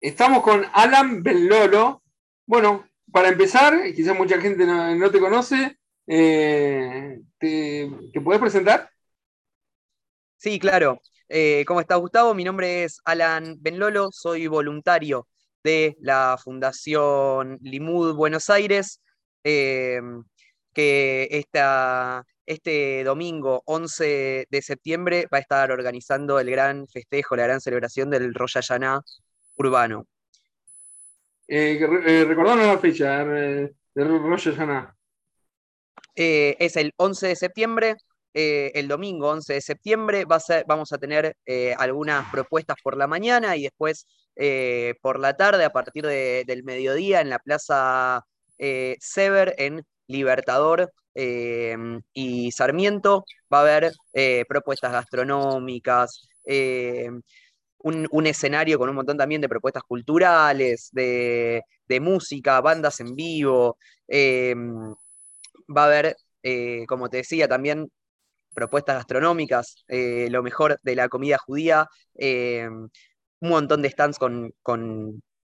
Estamos con Alan Bellolo. Bueno, para empezar, quizás mucha gente no, te conoce, eh, te, puedes presentar? Sí, claro. Eh, ¿Cómo estás, Gustavo? Mi nombre es Alan Benlolo, soy voluntario de la Fundación Limud Buenos Aires, eh, que este domingo 11 de septiembre va a estar organizando el gran festejo, la gran celebración del Rosh urbano. Eh, eh la fecha eh, de Rosh eh, es el 11 de septiembre, el domingo 11 de septiembre. Va a vamos a tener algunas propuestas por la mañana y después por la tarde a partir del mediodía en la Plaza Sever en Libertador y Sarmiento. Va a haber propuestas gastronómicas, un, escenario con un montón también de propuestas culturales, de, música, bandas en vivo. Em, va a haber, eh, como te decía, también propuestas gastronómicas, eh, lo mejor de la comida judía, em, un montón de stands con,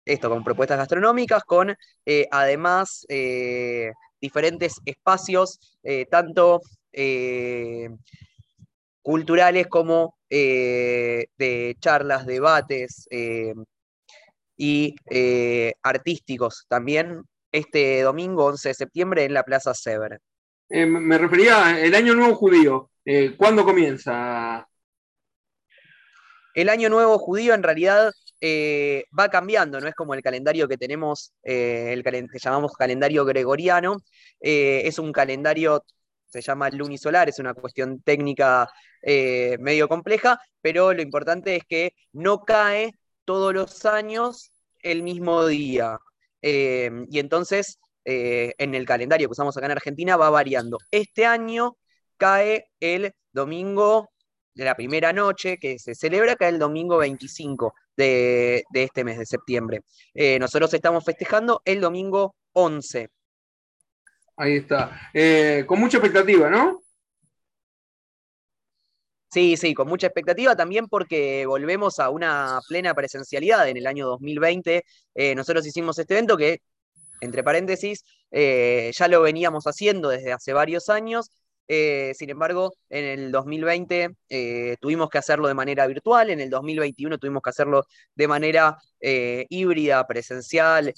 esto, con propuestas gastronómicas, con eh, además diferentes espacios, tanto culturales como eh, de charlas, debates eh, y eh, artísticos también este domingo 11 de septiembre en la Plaza Sever. me refería al Año Nuevo Judío. ¿Cuándo comienza? El Año Nuevo Judío en realidad va cambiando, no es como el calendario que tenemos, el que llamamos calendario gregoriano, es un calendario se llama lunisolar, es una cuestión técnica eh, medio compleja, pero lo importante es que no cae todos los años el mismo día. Eh, y entonces, eh, en el calendario que usamos acá en Argentina va variando. Este año cae el domingo de la primera noche que se celebra, cae el domingo 25 de, de este mes de septiembre. nosotros estamos festejando el domingo 11 Ahí está. Eh, con mucha expectativa, ¿no? Sí, sí, con mucha expectativa también porque volvemos a una plena presencialidad en el año 2020. Eh, nosotros hicimos este evento que, entre paréntesis, eh, ya lo veníamos haciendo desde hace varios años. sin embargo, en el 2020 tuvimos que hacerlo de manera virtual, en el 2021 tuvimos que hacerlo de manera híbrida, presencial,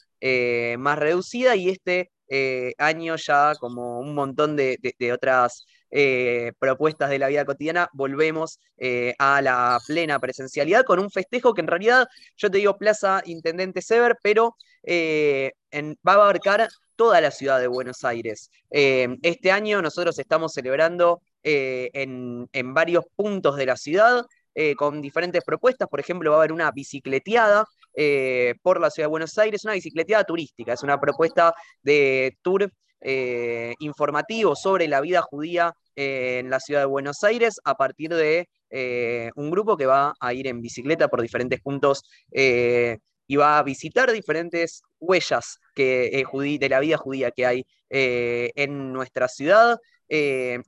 más reducida y este eh, años ya, como un montón de, otras eh, propuestas de la vida cotidiana, volvemos eh, a la plena presencialidad con un festejo que en realidad, yo te digo Plaza Intendente Sever, pero va a abarcar toda la ciudad de Buenos Aires. este año nosotros estamos celebrando en, en varios puntos de la ciudad. con diferentes propuestas. Por ejemplo, va a haber una bicicleteada eh, por la ciudad de Buenos Aires, una bicicleteada turística, es una propuesta de tour eh, informativo sobre la vida judía eh, en la ciudad de Buenos Aires a partir de un grupo que va a ir en bicicleta por diferentes puntos y va a visitar diferentes huellas que, de la vida judía que hay en nuestra ciudad.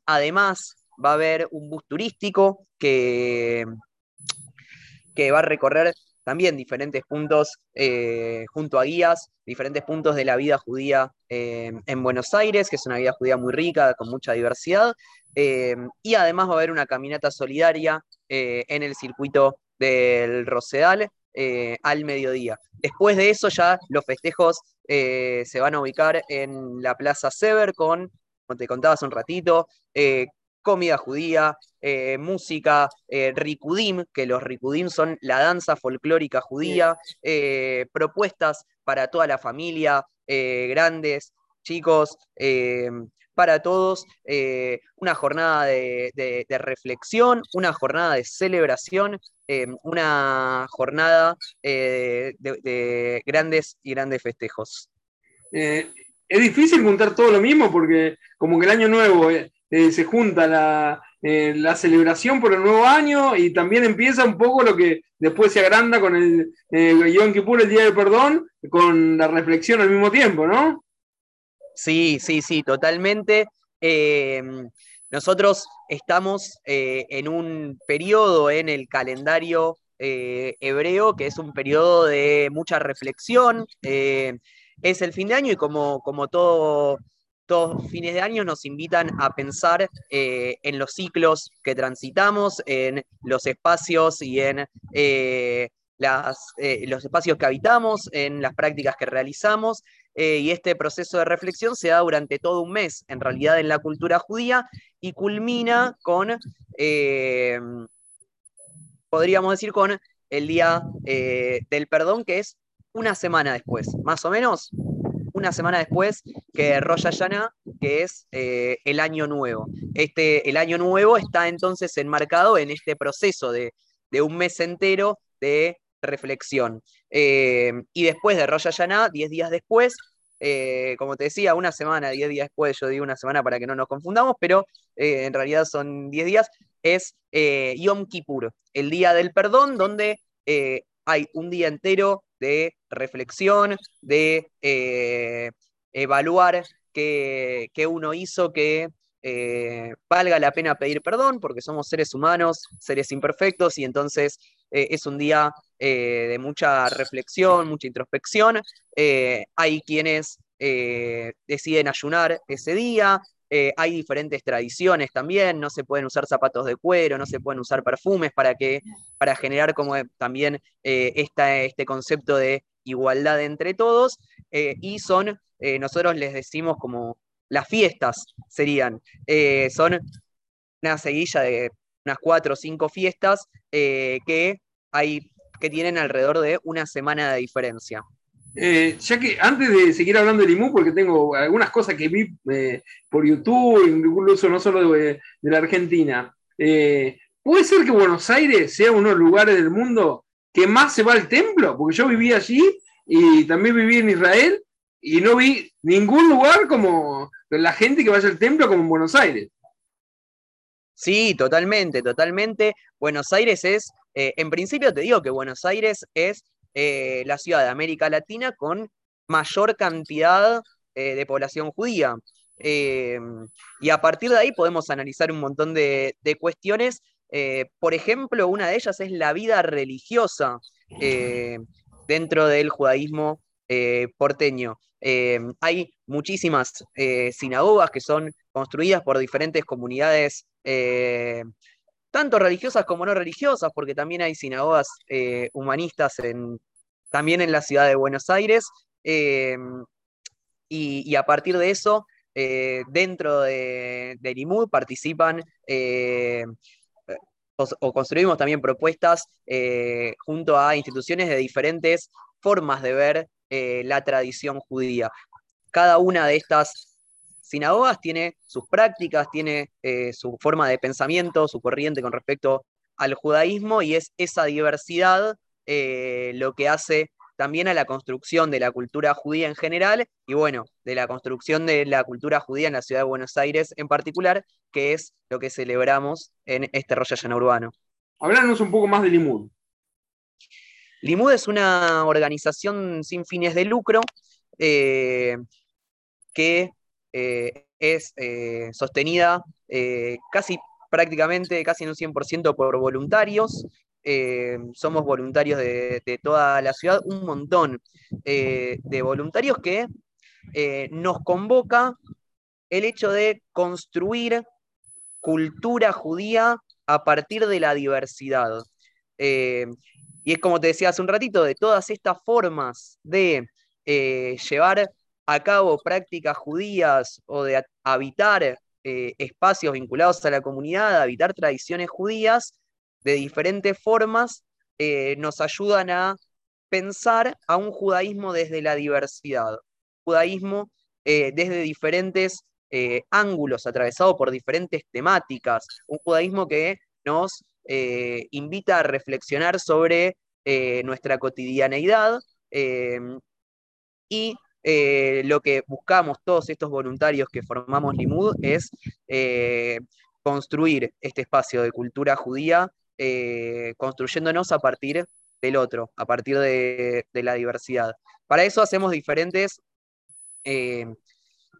además, va a haber un bus turístico que, que va a recorrer también diferentes puntos eh, junto a guías, diferentes puntos de la vida judía eh, en Buenos Aires, que es una vida judía muy rica, con mucha diversidad, eh, y además va a haber una caminata solidaria en el circuito del Rosedal al mediodía. Después de eso ya los festejos se van a ubicar en la Plaza Sever con, como te contaba hace un ratito, comida judía, eh, música, eh, rikudim, que los rikudim son la danza folclórica judía, eh, propuestas para toda la familia, grandes, chicos, para todos, una jornada de, reflexión, una jornada de celebración, una jornada de, grandes y grandes festejos. es difícil juntar todo lo mismo porque como que el año nuevo eh, se junta eh, la, celebración por el nuevo año y también empieza un poco lo que después se agranda con el eh, Yom Kippur, el Día del Perdón, con la reflexión al mismo tiempo, ¿no? Sí, sí, sí, totalmente. nosotros estamos en un periodo en el calendario hebreo, que es un periodo de mucha reflexión. es el fin de año y como, como todo todos fines de año nos invitan a pensar eh, en los ciclos que transitamos, en los espacios y en eh, eh, los espacios que habitamos, en las prácticas que realizamos. y este proceso de reflexión se da durante todo un mes, en realidad en la cultura judía, y culmina con, podríamos decir, con el Día del Perdón, que es una semana después, más o menos, una semana después que Rosh Hashanah, que es eh, el año nuevo. Este, el año nuevo está entonces enmarcado en este proceso de, un mes entero de reflexión. Eh, y después de Rosh Hashanah, 10 días después, eh, como te decía, una semana, 10 días después, yo digo una semana para que no nos confundamos, pero en realidad son 10 días, es Yom Kippur, el día del perdón, donde hay un día entero de reflexión, de eh, evaluar qué, uno hizo que eh, valga la pena pedir perdón, porque somos seres humanos, seres imperfectos, y entonces eh, es un día de mucha reflexión, mucha introspección. hay quienes deciden ayunar ese día, eh, hay diferentes tradiciones también, no se pueden usar zapatos de cuero, no se pueden usar perfumes para, que, para generar como también eh, este concepto de igualdad entre todos. Eh, y son, nosotros les decimos como las fiestas serían, son una seguilla de unas cuatro o cinco fiestas que, hay, que tienen alrededor de una semana de diferencia. Eh, ya que antes de seguir hablando de Limú, porque tengo algunas cosas que vi eh, por YouTube, incluso no solo de, la Argentina, eh, ¿puede ser que Buenos Aires sea uno de los lugares del mundo que más se va al templo? Porque yo viví allí y también viví en Israel y no vi ningún lugar como la gente que vaya al templo como en Buenos Aires. Sí, totalmente, totalmente. Buenos Aires es, en principio te digo que Buenos Aires es eh, la ciudad de América Latina con mayor cantidad eh, de población judía. Eh, y a partir de ahí podemos analizar un montón de, cuestiones. por ejemplo, una de ellas es la vida religiosa dentro del judaísmo porteño. hay muchísimas sinagogas que son construidas por diferentes comunidades tanto religiosas como no religiosas, porque también hay sinagogas humanistas en, también en la ciudad de Buenos Aires. Em, y, a partir de eso, eh, dentro de, de participan eh, o, construimos también propuestas eh, junto a instituciones de diferentes formas de ver la tradición judía. Cada una de estas sinagogas tiene sus prácticas, tiene su forma de pensamiento, su corriente con respecto al judaísmo y es esa diversidad eh, lo que hace también a la construcción de la cultura judía en general y bueno, de la construcción de la cultura judía en la ciudad de Buenos Aires en particular, que es lo que celebramos en este Rosh Hashanah urbano. Hablarnos un poco más de Limud. Limud es una organización sin fines de lucro eh, que eh, es sostenida casi prácticamente, casi en un 100% por voluntarios, eh, somos voluntarios de, toda la ciudad, un montón eh, de voluntarios que eh, nos convoca el hecho de construir cultura judía a partir de la diversidad. y es como te decía hace un ratito, de todas estas formas de llevar a cabo prácticas judías o de habitar espacios vinculados a la comunidad, habitar tradiciones judías, de diferentes formas eh, nos ayudan a pensar a un judaísmo desde la diversidad, judaísmo eh, desde diferentes eh, ángulos, atravesado por diferentes temáticas, un judaísmo que nos invita a reflexionar sobre nuestra cotidianeidad y lo que buscamos todos estos voluntarios que formamos Limud es construir este espacio de cultura judía eh, construyéndonos a partir del otro, a partir de, la diversidad. Para eso hacemos diferentes, eh,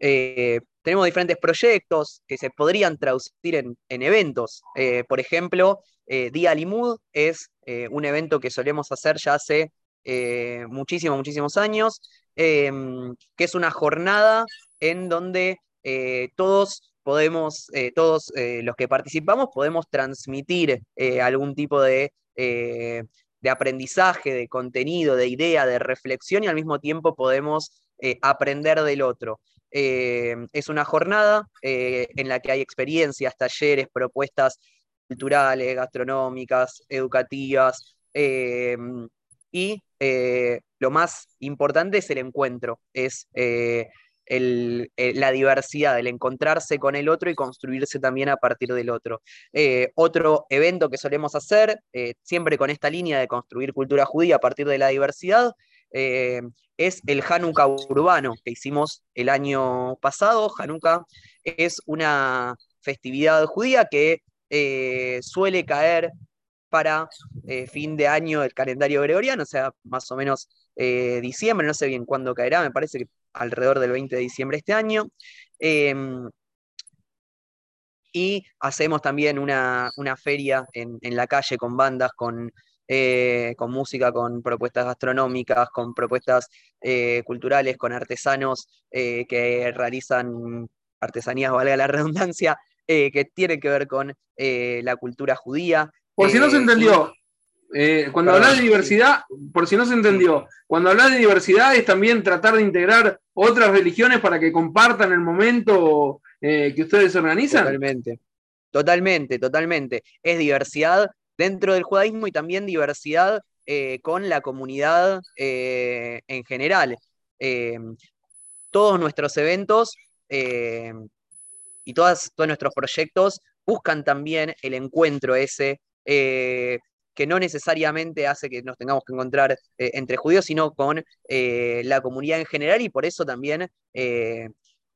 eh, tenemos diferentes proyectos que se podrían traducir en, eventos. por ejemplo, Día Limud es un evento que solemos hacer ya hace muchísimos, muchísimos años, em, que es una jornada en donde todos podemos, todos los que participamos, podemos transmitir algún tipo de de aprendizaje, de contenido, de idea, de reflexión y al mismo tiempo podemos eh, aprender del otro. Eh, es una jornada eh, en la que hay experiencias, talleres, propuestas culturales, gastronómicas, educativas y lo más importante es el encuentro, es la diversidad, el encontrarse con el otro y construirse también a partir del otro. Eh, otro evento que solemos hacer, eh, siempre con esta línea de construir cultura judía a partir de la diversidad, eh, es el Hanukkah urbano que hicimos el año pasado. Hanukkah es una festividad judía que suele caer para fin de año del calendario gregoriano, o sea, más o menos diciembre, no sé bien cuándo caerá, me parece que alrededor del 20 de diciembre este año. Em, y hacemos también una, feria en, la calle con bandas, con, eh, con, música, con propuestas gastronómicas, con propuestas eh, culturales, con artesanos eh, que realizan artesanías, valga la redundancia, que tienen que ver con la cultura judía. Por si no se entendió, eh, cuando hablas de diversidad, por si no se entendió, cuando hablas de diversidad es también tratar de integrar otras religiones para que compartan el momento eh, que ustedes organizan. Totalmente, totalmente, totalmente. Es diversidad dentro del judaísmo y también diversidad eh, con la comunidad en general. todos nuestros eventos y todas, todos nuestros proyectos buscan también el encuentro ese que no necesariamente hace que nos tengamos que encontrar eh, entre judíos, sino con eh, la comunidad en general y por eso también eh,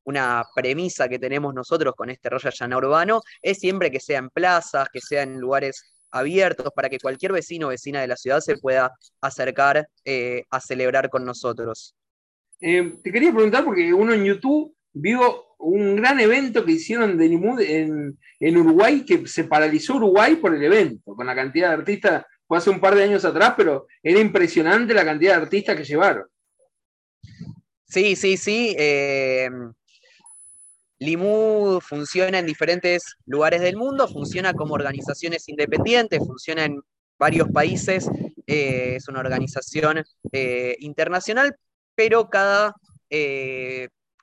una premisa que tenemos nosotros con este Royal Llana Urbano es siempre que sea en plazas, que sea en lugares abiertos, para que cualquier vecino o vecina de la ciudad se pueda acercar a celebrar con nosotros. te quería preguntar, porque uno en YouTube vio un gran evento que hicieron de Limud en, Uruguay, que se paralizó Uruguay por el evento, con la cantidad de artistas, fue hace un par de años atrás, pero era impresionante la cantidad de artistas que llevaron. Sí, sí, sí. Eh, Limud funciona en diferentes lugares del mundo, funciona como organizaciones independientes, funciona en varios países, eh, es una organización eh, internacional, pero cada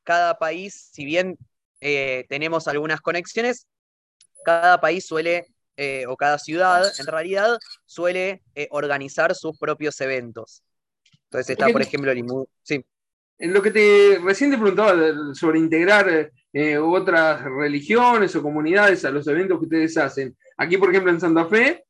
cada país, si bien eh, tenemos algunas conexiones, cada país suele, eh, o cada ciudad en realidad, suele eh, organizar sus propios eventos. Entonces está, por ejemplo, el Sí. En lo que te recién te preguntaba sobre integrar otras religiones o comunidades a los eventos que ustedes hacen. Aquí, por ejemplo, en Santa Fe,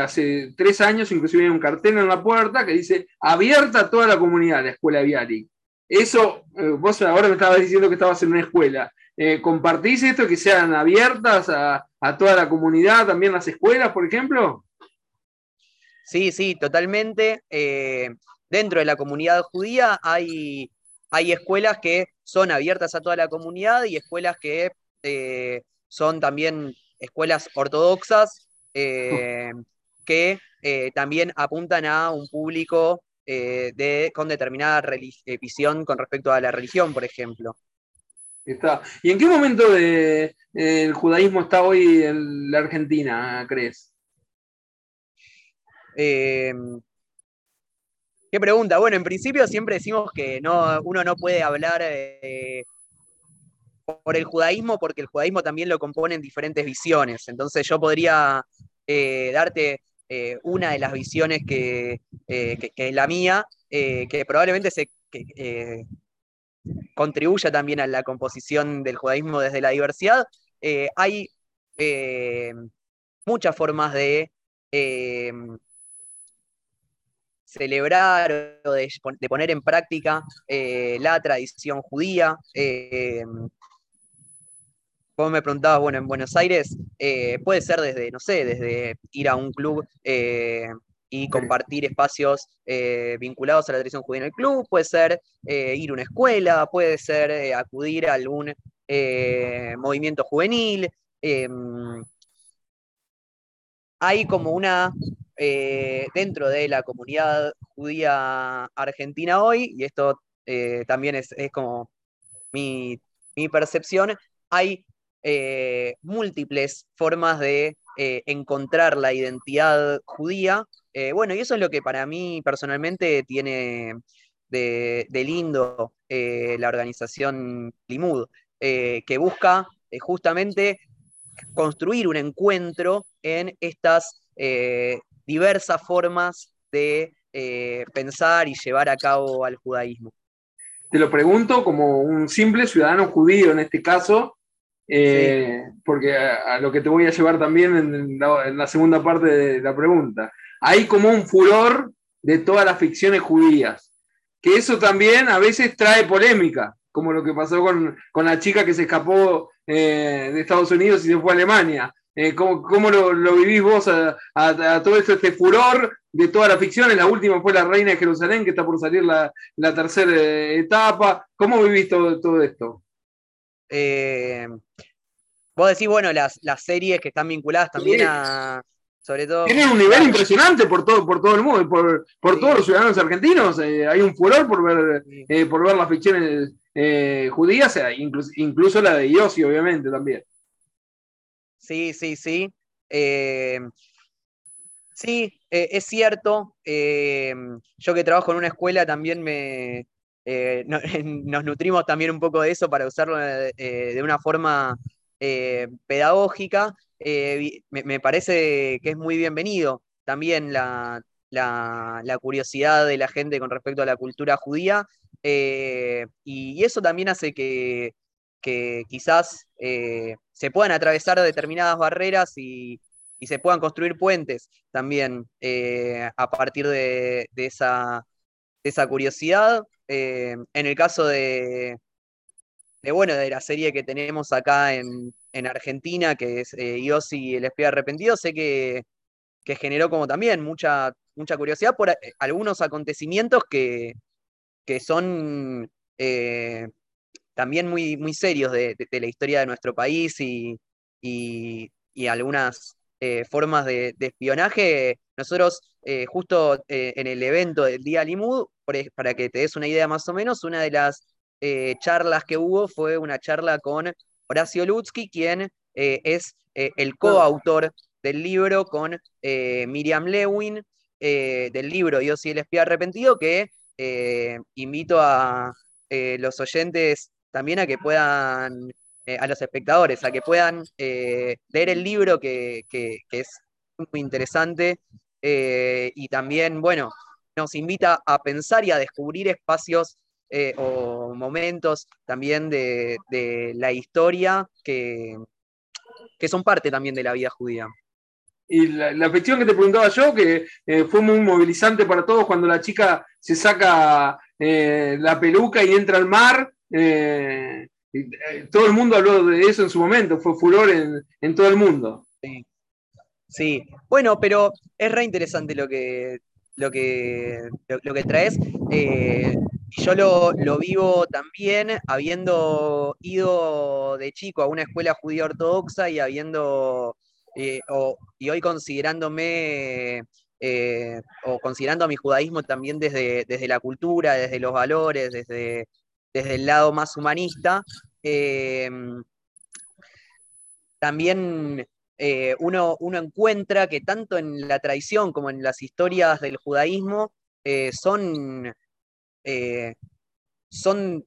hace tres años inclusive hay un cartel en la puerta que dice abierta a toda la comunidad, la escuela Viaric. Eso, eh, vos ahora me estabas diciendo que estabas en una escuela. Eh, ¿Compartís esto que sean abiertas a, toda la comunidad, también las escuelas, por ejemplo? Sí, sí, totalmente. Eh, dentro de la comunidad judía hay, hay escuelas que son abiertas a toda la comunidad y escuelas que son también escuelas ortodoxas que también apuntan a un público eh, de, con determinada eh, visión con respecto a la religión, por ejemplo. Está. ¿Y en qué momento de, el judaísmo está hoy en la Argentina, crees? Em, ¿Qué pregunta? Bueno, en principio siempre decimos que no, uno no puede hablar eh, por el judaísmo porque el judaísmo también lo componen diferentes visiones. Entonces yo podría darte eh, una de las visiones que, eh, es la mía, eh, que probablemente se contribuya también a la composición del judaísmo desde la diversidad. hay muchas formas de celebrar o de, poner en práctica la tradición judía vos me preguntabas, bueno, en Buenos Aires, eh, puede ser desde, no sé, desde ir a un club eh, y compartir espacios eh, vinculados a la tradición judía en el club, puede ser ir a una escuela, puede ser acudir a algún movimiento juvenil. hay como una dentro de la comunidad judía argentina hoy, y esto también es, como mi, mi, percepción, hay múltiples formas de encontrar la identidad judía. bueno, y eso es lo que para mí personalmente tiene de, lindo eh, la organización Limud, eh, que busca eh, justamente construir un encuentro en estas diversas formas de pensar y llevar a cabo al judaísmo. Te lo pregunto como un simple ciudadano judío en este caso, porque a, lo que te voy a llevar también en la, segunda parte de la pregunta. Hay como un furor de todas las ficciones judías que eso también a veces trae polémica, como lo que pasó con, la chica que se escapó eh, de Estados Unidos y se fue a Alemania. Eh, ¿Cómo, lo, vivís vos a, todo esto, este furor de todas las ficciones? La última fue La Reina de Jerusalén, que está por salir la, tercera eh, etapa. ¿Cómo vivís todo, todo esto? Vos decís, bueno, las, las series que están vinculadas también a, tienen un nivel impresionante por todo, por todo el mundo, por, por todos los ciudadanos argentinos. Eh, hay un furor por ver, eh, por ver las ficciones eh, judías, incluso, incluso, la de Yossi, obviamente, también. Sí, sí, sí. sí, es cierto. yo que trabajo en una escuela también me, nos nutrimos también un poco de eso para usarlo de una forma pedagógica. Eh, me, parece que es muy bienvenido también la, curiosidad de la gente con respecto a la cultura judía, eh, y, eso también hace que, quizás eh, se puedan atravesar determinadas barreras y, se puedan construir puentes también a partir de, esa, esa, curiosidad. En el caso de, de, bueno, de la serie que tenemos acá en, en Argentina, que es eh, y el espía arrepentido, sé que, generó como también mucha, mucha curiosidad por eh, algunos acontecimientos que, son eh, también muy, muy serios de, la historia de nuestro país y, algunas eh, formas de, espionaje. Nosotros, justo en el evento del Día Limud, para que te des una idea más o menos, una de las charlas que hubo fue una charla con Horacio Lutzky, quien eh, es eh, el coautor del libro con eh, Miriam Lewin, del libro Dios y el espía arrepentido, que invito a los oyentes también a que puedan, a los espectadores, a que puedan leer el libro que, que es muy interesante y también, bueno, nos invita a pensar y a descubrir espacios eh, o momentos también de, la historia que, que, son parte también de la vida judía. Y la, la cuestión que te preguntaba yo, que eh, fue muy movilizante para todos cuando la chica se saca eh, la peluca y entra al mar. Todo el mundo habló de eso en su momento, fue furor en, todo el mundo. Sí. bueno, pero es re interesante lo que, lo que, lo, que traes. Y yo lo, vivo también habiendo ido de chico a una escuela judía ortodoxa y habiendo, eh, y hoy considerándome, eh, o considerando a mi judaísmo también desde, desde la cultura, desde los valores, desde, desde el lado más humanista, eh, también uno, uno, encuentra que tanto en la tradición como en las historias del judaísmo son eh, son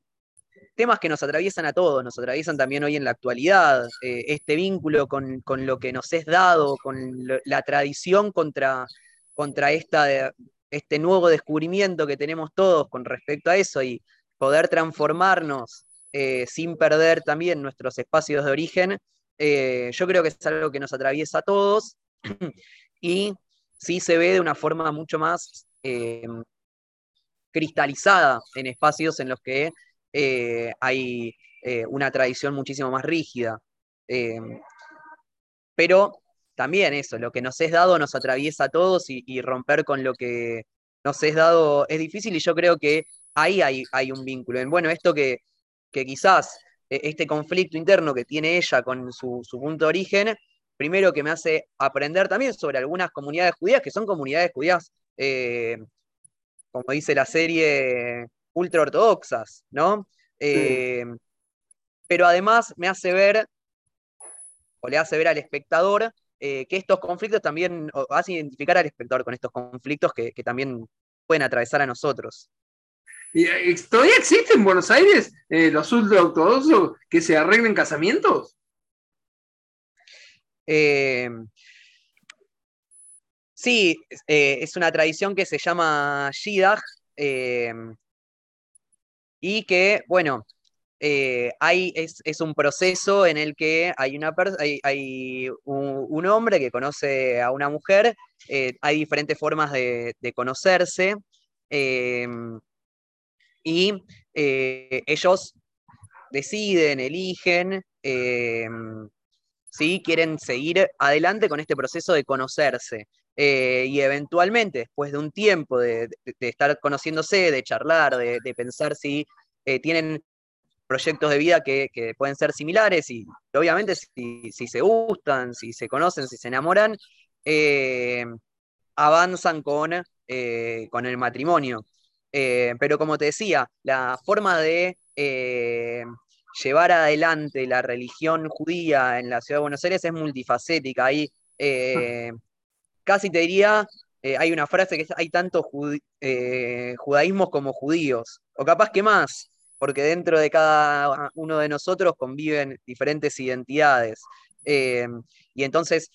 temas que nos atraviesan a todos, nos atraviesan también hoy en la actualidad, eh, este vínculo con, lo que nos es dado, con la tradición contra, contra esta, este nuevo descubrimiento que tenemos todos con respecto a eso y poder transformarnos eh, sin perder también nuestros espacios de origen, yo creo que es algo que nos atraviesa a todos y sí se ve de una forma mucho más cristalizada en espacios en los que eh, hay eh, una tradición muchísimo más rígida. Eh, pero también eso, lo que nos es dado nos atraviesa a todos y, romper con lo que nos es dado es difícil y yo creo que ahí hay un vínculo. Bueno, esto que, quizás este conflicto interno que tiene ella con su, punto de origen primero que me hace aprender también sobre algunas comunidades judías, que son comunidades judías, eh, como dice la serie, ultra ortodoxas, ¿no? Eh, pero además me hace ver, o le hace ver al espectador, que estos conflictos también, o hace identificar al espectador con estos conflictos que, que también pueden atravesar a nosotros. ¿Y, ¿Todavía existen en Buenos Aires los ultra ortodoxos que se arreglen casamientos? Eh, sí, eh, es una tradición que se llama Shidach eh, y que, bueno, hay, es, un proceso en el que hay, una hay, un, hombre que conoce a una mujer, hay diferentes formas de, conocerse y ellos deciden, eligen ¿sí? quieren seguir adelante con este proceso de conocerse. Eh, y eventualmente, después de un tiempo de, estar conociéndose, de charlar, de, pensar si eh, tienen proyectos de vida que, pueden ser similares y obviamente si, se gustan, si se conocen, si se enamoran, eh, avanzan con, con, el matrimonio. Pero como te decía, la forma de llevar adelante la religión judía en la ciudad de Buenos Aires es multifacética. Hay, eh, casi te diría, eh, hay una frase que es, hay tanto eh, judaísmos como judíos, o capaz que más, porque dentro de cada uno de nosotros conviven diferentes identidades. y entonces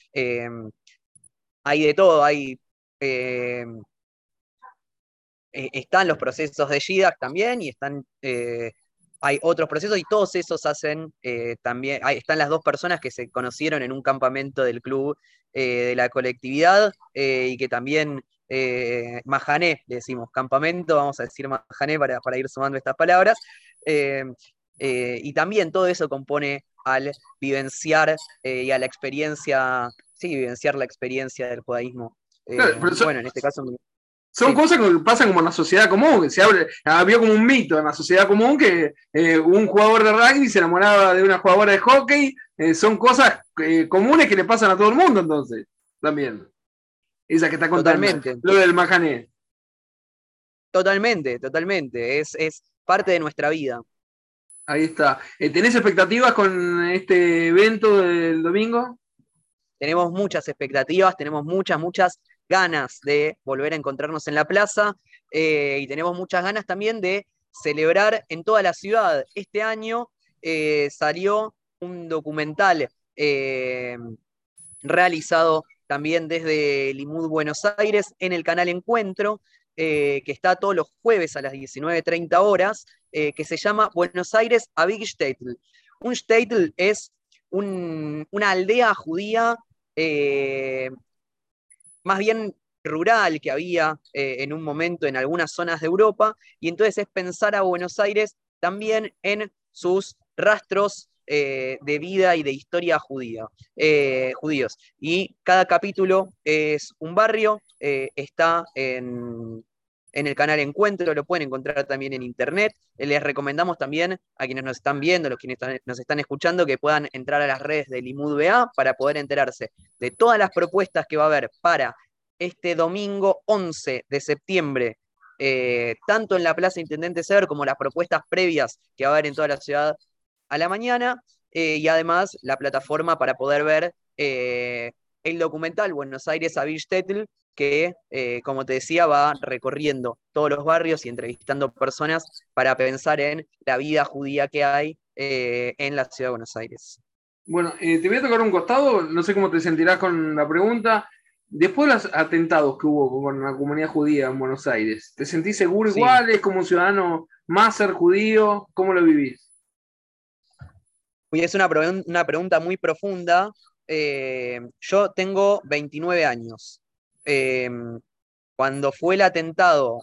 hay de todo, hay... están los procesos de Shidak también y están hay otros procesos y todos esos hacen eh, también, están las dos personas que se conocieron en un campamento del club eh, de la colectividad eh, y que también Majané, le decimos campamento, vamos a decir Majané para, para ir sumando estas palabras, y también todo eso compone al vivenciar y a la experiencia, sí, vivenciar la experiencia del judaísmo. bueno, en este caso son cosas que pasan como en la sociedad común, se había como un mito en la sociedad común que eh, un jugador de rugby se enamoraba de una jugadora de hockey, eh, son cosas eh, comunes que le pasan a todo el mundo entonces, también. Esa que está contando, totalmente. lo del majané. Totalmente, totalmente, es, es parte de nuestra vida. Ahí está. ¿Tenés expectativas con este evento del domingo? Tenemos muchas expectativas, tenemos muchas, muchas ganas de volver a encontrarnos en la plaza eh, y tenemos muchas ganas también de celebrar en toda la ciudad. Este año eh, salió un documental eh, realizado también desde Limud Buenos Aires en el canal Encuentro, que está todos los jueves a las 19.30 horas, que se llama Buenos Aires a Big Shtetl. Un Shtetl es una aldea judía más bien rural que había eh, en un momento en algunas zonas de Europa, y entonces es pensar a Buenos Aires también en sus rastros eh, de vida y de historia judía, eh, judíos. Y cada capítulo es un barrio, está en, en, el canal Encuentro, lo pueden encontrar también en internet. Les recomendamos también a quienes nos están viendo, los quienes nos están escuchando, que puedan entrar a las redes de Limud BA para poder enterarse de todas las propuestas que va a haber para este domingo 11 de septiembre, eh, tanto en la Plaza Intendente Sever como las propuestas previas que va a haber en toda la ciudad a la mañana, eh, y además la plataforma para poder ver eh, el documental Buenos Aires a Tetl, que, como te decía, va recorriendo todos los barrios y entrevistando personas para pensar en la vida judía que hay en la ciudad de Buenos Aires. Bueno, te voy a tocar un costado, no sé cómo te sentirás con la pregunta. Después de los atentados que hubo con la comunidad judía en Buenos Aires, ¿te sentís seguro igual? ¿Es como un ciudadano más ser judío? ¿Cómo lo vivís? es una, una pregunta muy profunda. Eh, yo tengo 29 años. Eh, cuando fue el atentado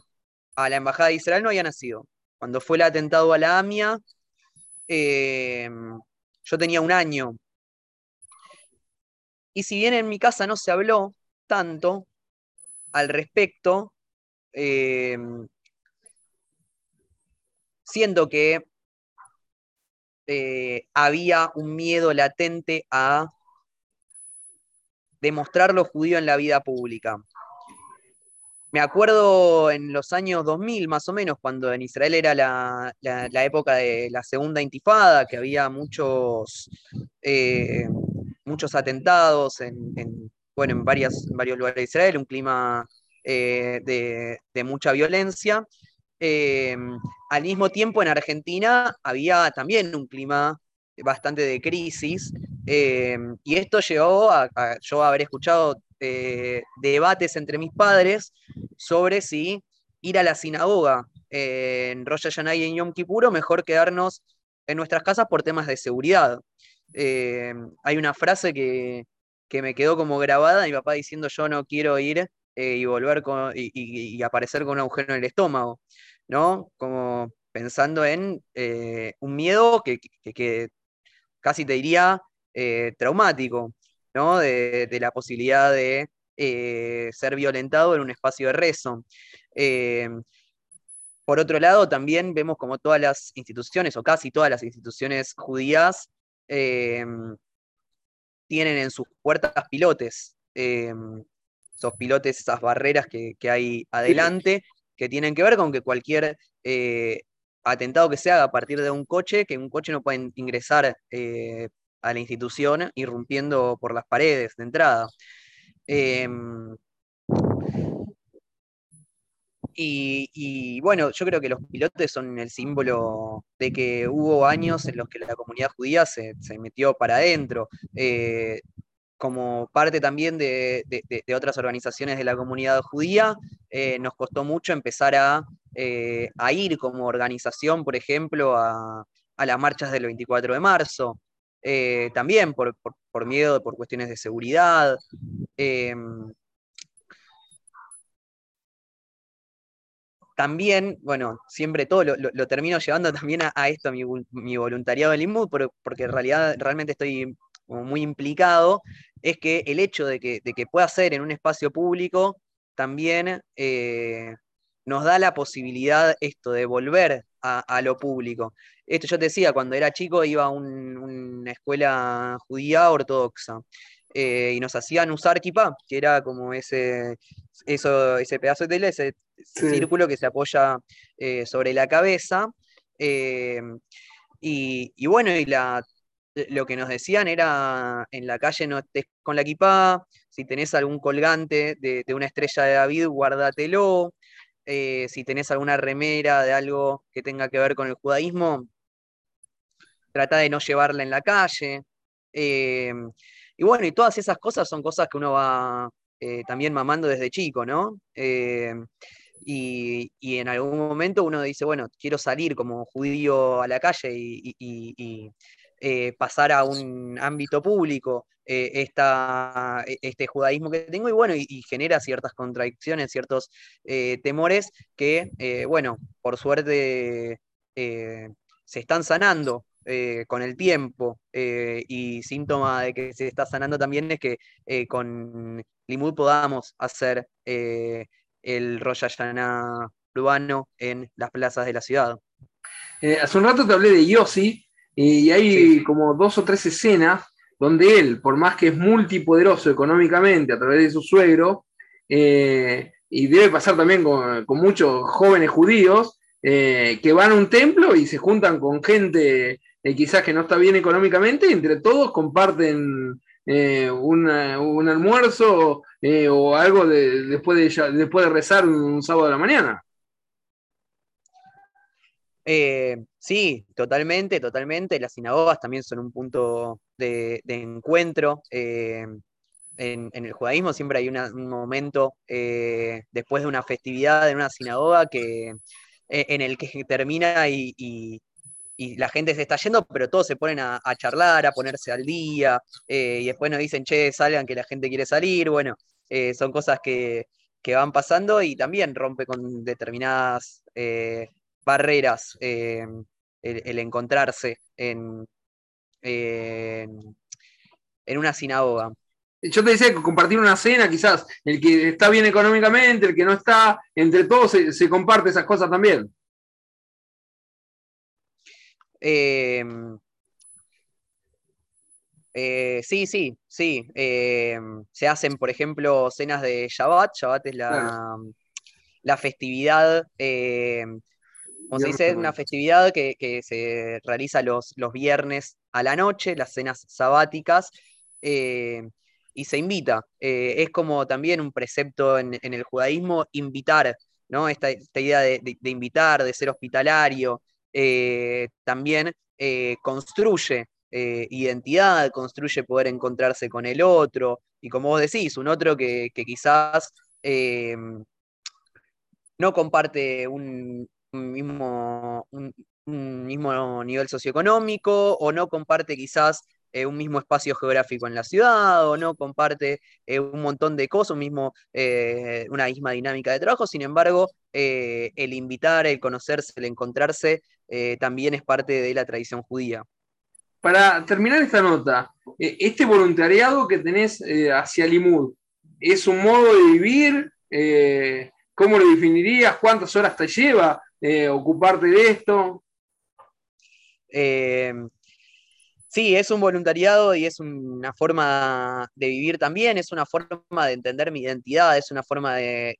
a la Embajada de Israel no había nacido. Cuando fue el atentado a la AMIA, eh, yo tenía un año. Y si bien en mi casa no se habló, tanto al respecto, eh, siendo que eh, había un miedo latente a demostrar lo judío en la vida pública. Me acuerdo en los años 2000, más o menos, cuando en Israel era la, época de la segunda intifada, que había muchos, eh, muchos atentados en, bueno, en, varias, varios lugares de Israel, un clima eh, de, mucha violencia. Eh, al mismo tiempo, en Argentina había también un clima bastante de crisis, y esto llevó a, a yo haber escuchado eh, debates entre mis padres sobre si ir a la sinagoga en Rosh Hashanah y en Yom Kippur o mejor quedarnos en nuestras casas por temas de seguridad. Eh, hay una frase que, me quedó como grabada, mi papá diciendo yo no quiero ir eh, y volver con, y, aparecer con un agujero en el estómago, ¿no? Como pensando en un miedo que, que, casi te diría traumático. De, la posibilidad de eh, ser violentado en un espacio de rezo. Eh, por otro lado, también vemos como todas las instituciones, o casi todas las instituciones judías, eh, tienen en sus puertas pilotes. esos pilotes, esas barreras que, hay adelante, que tienen que ver con que cualquier atentado que se haga a partir de un coche, que un coche no puede ingresar a la institución, irrumpiendo por las paredes de entrada. Em, y, bueno, yo creo que los pilotes son el símbolo de que hubo años en los que la comunidad judía se, metió para adentro. Eh, como parte también de, otras organizaciones de la comunidad judía, eh, nos costó mucho empezar a, eh, ir como organización, por ejemplo, a, a las marchas del 24 de marzo. Eh, también por, miedo, por cuestiones de seguridad. Em, también, bueno, siempre todo lo, termino llevando también a, esto, mi, mi, voluntariado en Limud, porque en realidad realmente estoy muy implicado, es que el hecho de que, pueda ser en un espacio público también eh, nos da la posibilidad esto de volver a, lo público. Esto yo te decía, cuando era chico iba a una escuela judía ortodoxa. Eh, y nos hacían usar kippah, que era como ese, eso, ese pedazo de tela, ese círculo que se apoya eh, sobre la cabeza. Eh, y, bueno, y la, lo que nos decían era, en la calle no estés con la kippah, si tenés algún colgante de, de una estrella de David, guárdatelo. Eh, si tenés alguna remera de algo que tenga que ver con el judaísmo, trata de no llevarla en la calle. Eh, y bueno, y todas esas cosas son cosas que uno va eh, también mamando desde chico, ¿no? Y, en algún momento uno dice, bueno, quiero salir como judío a la calle y, pasar a un ámbito público eh, e, este judaísmo que tengo y bueno, y, genera ciertas contradicciones, ciertos eh, temores que, eh, bueno, por suerte se están sanando con el tiempo y síntoma de que se está sanando también es que con Limud podamos hacer el Rosh Hashanah urbano en las plazas de la ciudad. hace un rato te hablé de Yossi y hay como dos o tres escenas donde él, por más que es multipoderoso económicamente a través de su suegro, eh, y debe pasar también con, muchos jóvenes judíos, eh, que van a un templo y se juntan con gente eh, quizás que no está bien económicamente, y entre todos comparten un almuerzo o algo después, de, después de rezar un sábado de la mañana. Eh, sí, totalmente, totalmente. Las sinagogas también son un punto de, encuentro. Eh, en, el judaísmo siempre hay un momento eh, después de una festividad en una sinagoga que, en el que termina y, la gente se está yendo, pero todos se ponen a, charlar, a ponerse al día, y después nos dicen, che, salgan que la gente quiere salir. Bueno, son cosas que, que, van pasando y también rompe con determinadas barreras eh, el, encontrarse en, en, una sinagoga. Yo te decía que compartir una cena, quizás el que está bien económicamente, el que no está, entre todos se, comparte esas cosas también. Eh, Eh, sí, sí, sí. Eh, se hacen, por ejemplo, cenas de Shabbat. Shabbat es la, la festividad, eh, como se dice, una festividad que, se realiza los, los, viernes a la noche, las cenas sabáticas, y se invita. es como también un precepto en, el judaísmo invitar, ¿no? Esta, idea de, invitar, de ser hospitalario, también construye eh, identidad, construye poder encontrarse con el otro, y como vos decís, un otro que, quizás eh, no comparte un, mismo, un, mismo nivel socioeconómico o no comparte quizás eh, un mismo espacio geográfico en la ciudad o no comparte un montón de cosas, un mismo, una misma dinámica de trabajo, sin embargo, el invitar, el conocerse, el encontrarse, también es parte de la tradición judía para terminar esta nota, eh, este voluntariado que tenés eh, hacia Limud, ¿es un modo de vivir? Eh, ¿Cómo lo definirías? ¿Cuántas horas te lleva ocuparte de esto? sí, es un voluntariado y es una forma de vivir también, es una forma de entender mi identidad, es una forma de,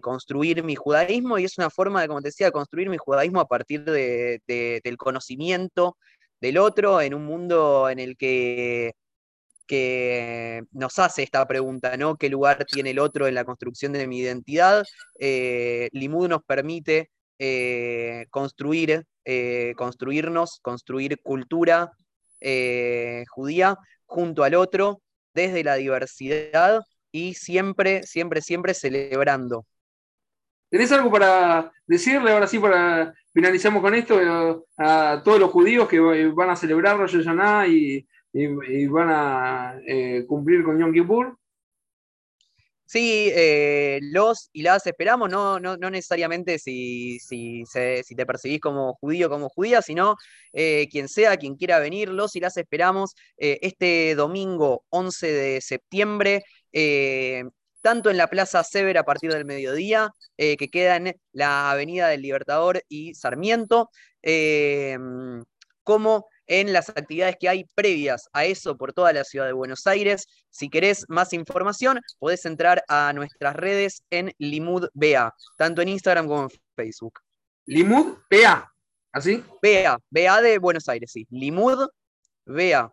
construir mi judaísmo y es una forma de, como te decía, construir mi judaísmo a partir del conocimiento del otro en un mundo en el que, que nos hace esta pregunta, ¿no? ¿Qué lugar tiene el otro en la construcción de mi identidad? Eh, Limud nos permite eh, construir, eh, construirnos, construir cultura judía junto al otro, desde la diversidad y siempre, siempre, siempre celebrando. ¿Tenés algo para decirle ahora sí para finalizamos con esto eh, a todos los judíos que van a celebrar Rosh Hashanah y, van a eh, cumplir con Yom Kippur? Sí, eh, los y las esperamos, no, no, necesariamente si, si, te percibís como judío, como judía, sino quien sea, quien quiera venir, los y las esperamos este domingo 11 de septiembre tanto en la Plaza Sever a partir del mediodía, eh, que queda en la Avenida del Libertador y Sarmiento, como en las actividades que hay previas a eso por toda la ciudad de Buenos Aires. Si querés más información, podés entrar a nuestras redes en Limud BA, tanto en Instagram como en Facebook. Limud BA, ¿así? BA, BA de Buenos Aires, sí. Limud BA.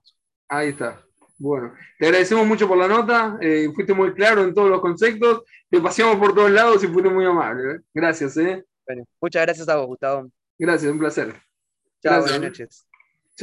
Ahí está. Bueno, te agradecemos mucho por la nota, eh, fuiste muy claro en todos los conceptos, te paseamos por todos lados y fuiste muy amable. ¿eh? Gracias. ¿eh? muchas gracias a vos, Gustavo. Gracias, un placer. Chao, buenas noches.